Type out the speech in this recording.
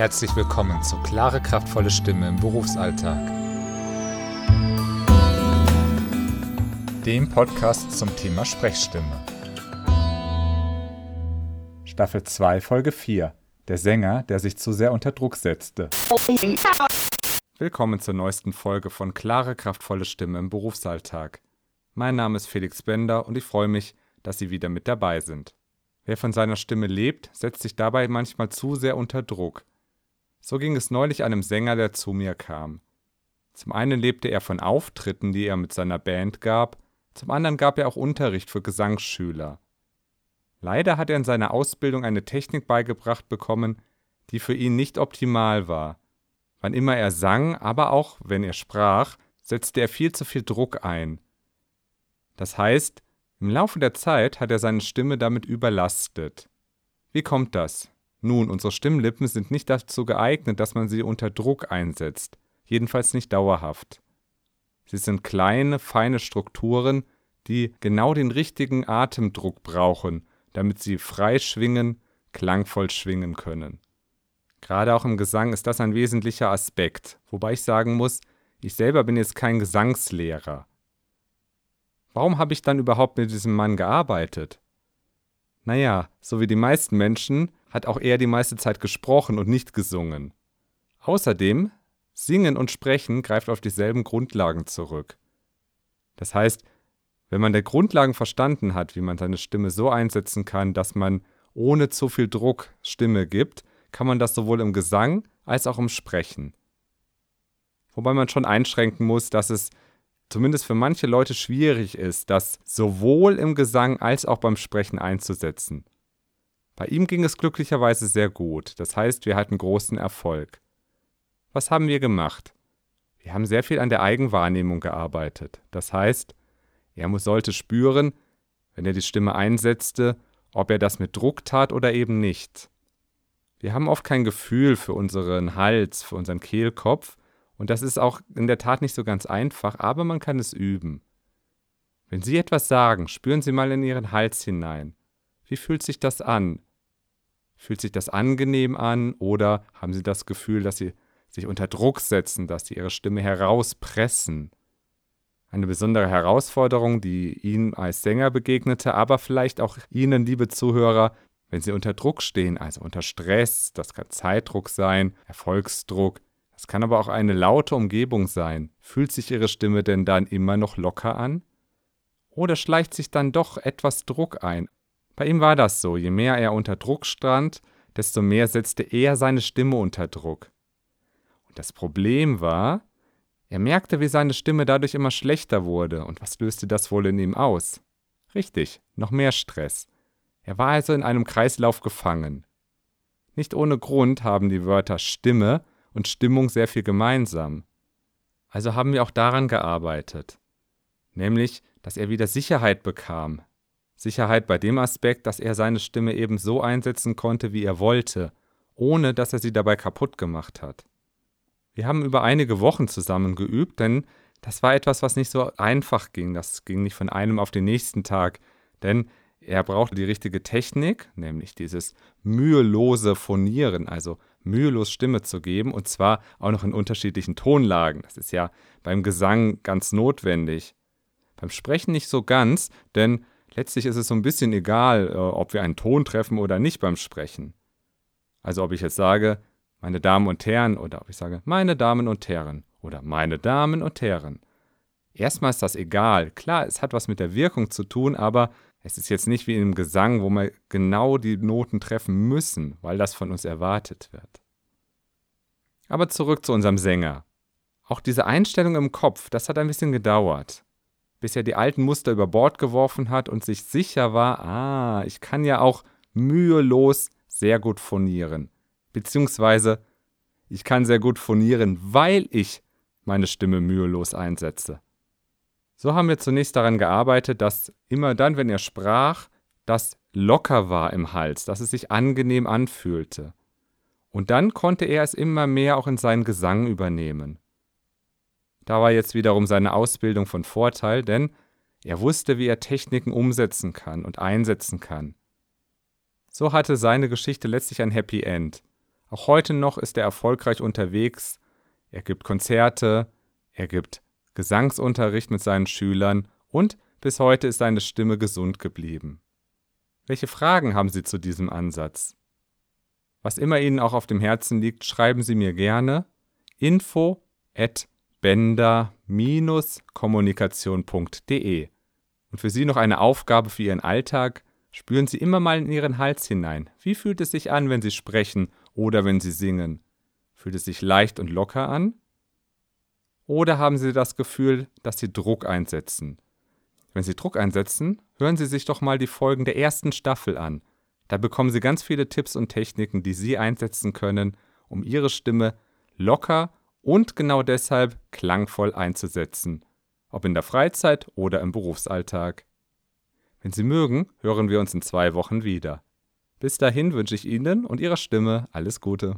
Herzlich willkommen zu Klare, kraftvolle Stimme im Berufsalltag. Dem Podcast zum Thema Sprechstimme. Staffel 2, Folge 4. Der Sänger, der sich zu sehr unter Druck setzte. Willkommen zur neuesten Folge von Klare, kraftvolle Stimme im Berufsalltag. Mein Name ist Felix Bender und ich freue mich, dass Sie wieder mit dabei sind. Wer von seiner Stimme lebt, setzt sich dabei manchmal zu sehr unter Druck. So ging es neulich einem Sänger, der zu mir kam. Zum einen lebte er von Auftritten, die er mit seiner Band gab, zum anderen gab er auch Unterricht für Gesangsschüler. Leider hat er in seiner Ausbildung eine Technik beigebracht bekommen, die für ihn nicht optimal war. Wann immer er sang, aber auch wenn er sprach, setzte er viel zu viel Druck ein. Das heißt, im Laufe der Zeit hat er seine Stimme damit überlastet. Wie kommt das? Nun, unsere Stimmlippen sind nicht dazu geeignet, dass man sie unter Druck einsetzt, jedenfalls nicht dauerhaft. Sie sind kleine, feine Strukturen, die genau den richtigen Atemdruck brauchen, damit sie frei schwingen, klangvoll schwingen können. Gerade auch im Gesang ist das ein wesentlicher Aspekt, wobei ich sagen muss, ich selber bin jetzt kein Gesangslehrer. Warum habe ich dann überhaupt mit diesem Mann gearbeitet? Naja, so wie die meisten Menschen hat auch er die meiste Zeit gesprochen und nicht gesungen. Außerdem, Singen und Sprechen greift auf dieselben Grundlagen zurück. Das heißt, wenn man die Grundlagen verstanden hat, wie man seine Stimme so einsetzen kann, dass man ohne zu viel Druck Stimme gibt, kann man das sowohl im Gesang als auch im Sprechen. Wobei man schon einschränken muss, dass es zumindest für manche Leute schwierig ist, das sowohl im Gesang als auch beim Sprechen einzusetzen. Bei ihm ging es glücklicherweise sehr gut, das heißt, wir hatten großen Erfolg. Was haben wir gemacht? Wir haben sehr viel an der Eigenwahrnehmung gearbeitet. Das heißt, er sollte spüren, wenn er die Stimme einsetzte, ob er das mit Druck tat oder eben nicht. Wir haben oft kein Gefühl für unseren Hals, für unseren Kehlkopf, und das ist auch in der Tat nicht so ganz einfach, aber man kann es üben. Wenn Sie etwas sagen, spüren Sie mal in Ihren Hals hinein. Wie fühlt sich das an? Fühlt sich das angenehm an oder haben Sie das Gefühl, dass Sie sich unter Druck setzen, dass Sie Ihre Stimme herauspressen? Eine besondere Herausforderung, die Ihnen als Sänger begegnete, aber vielleicht auch Ihnen, liebe Zuhörer, wenn Sie unter Druck stehen, also unter Stress, das kann Zeitdruck sein, Erfolgsdruck, es kann aber auch eine laute Umgebung sein. Fühlt sich Ihre Stimme denn dann immer noch locker an? Oder schleicht sich dann doch etwas Druck ein? Bei ihm war das so, je mehr er unter Druck stand, desto mehr setzte er seine Stimme unter Druck. Und das Problem war, er merkte, wie seine Stimme dadurch immer schlechter wurde, und was löste das wohl in ihm aus? Richtig, noch mehr Stress. Er war also in einem Kreislauf gefangen. Nicht ohne Grund haben die Wörter Stimme und Stimmung sehr viel gemeinsam. Also haben wir auch daran gearbeitet, nämlich, dass er wieder Sicherheit bekam. Sicherheit bei dem Aspekt, dass er seine Stimme eben so einsetzen konnte, wie er wollte, ohne dass er sie dabei kaputt gemacht hat. Wir haben über einige Wochen zusammen geübt, denn das war etwas, was nicht so einfach ging. Das ging nicht von einem auf den nächsten Tag, denn er brauchte die richtige Technik, nämlich dieses mühelose Phonieren, also mühelos Stimme zu geben und zwar auch noch in unterschiedlichen Tonlagen. Das ist ja beim Gesang ganz notwendig. Beim Sprechen nicht so ganz, denn letztlich ist es so ein bisschen egal, äh, ob wir einen Ton treffen oder nicht beim Sprechen. Also ob ich jetzt sage, meine Damen und Herren oder ob ich sage, meine Damen und Herren oder meine Damen und Herren. Erstmal ist das egal. Klar, es hat was mit der Wirkung zu tun, aber es ist jetzt nicht wie im Gesang, wo wir genau die Noten treffen müssen, weil das von uns erwartet wird. Aber zurück zu unserem Sänger. Auch diese Einstellung im Kopf, das hat ein bisschen gedauert, bis er die alten Muster über Bord geworfen hat und sich sicher war, ah, ich kann ja auch mühelos sehr gut phonieren. Beziehungsweise, ich kann sehr gut phonieren, weil ich meine Stimme mühelos einsetze. So haben wir zunächst daran gearbeitet, dass immer dann, wenn er sprach, das locker war im Hals, dass es sich angenehm anfühlte. Und dann konnte er es immer mehr auch in seinen Gesang übernehmen. Da war jetzt wiederum seine Ausbildung von Vorteil, denn er wusste, wie er Techniken umsetzen kann und einsetzen kann. So hatte seine Geschichte letztlich ein Happy End. Auch heute noch ist er erfolgreich unterwegs. Er gibt Konzerte, er gibt Gesangsunterricht mit seinen Schülern und bis heute ist seine Stimme gesund geblieben. Welche Fragen haben Sie zu diesem Ansatz? Was immer Ihnen auch auf dem Herzen liegt, schreiben Sie mir gerne info at bender-kommunikation.de. Und für Sie noch eine Aufgabe für Ihren Alltag. Spüren Sie immer mal in Ihren Hals hinein. Wie fühlt es sich an, wenn Sie sprechen oder wenn Sie singen? Fühlt es sich leicht und locker an? Oder haben Sie das Gefühl, dass Sie Druck einsetzen? Wenn Sie Druck einsetzen, hören Sie sich doch mal die Folgen der ersten Staffel an. Da bekommen Sie ganz viele Tipps und Techniken, die Sie einsetzen können, um Ihre Stimme locker und genau deshalb klangvoll einzusetzen, ob in der Freizeit oder im Berufsalltag. Wenn Sie mögen, hören wir uns in zwei Wochen wieder. Bis dahin wünsche ich Ihnen und Ihrer Stimme alles Gute.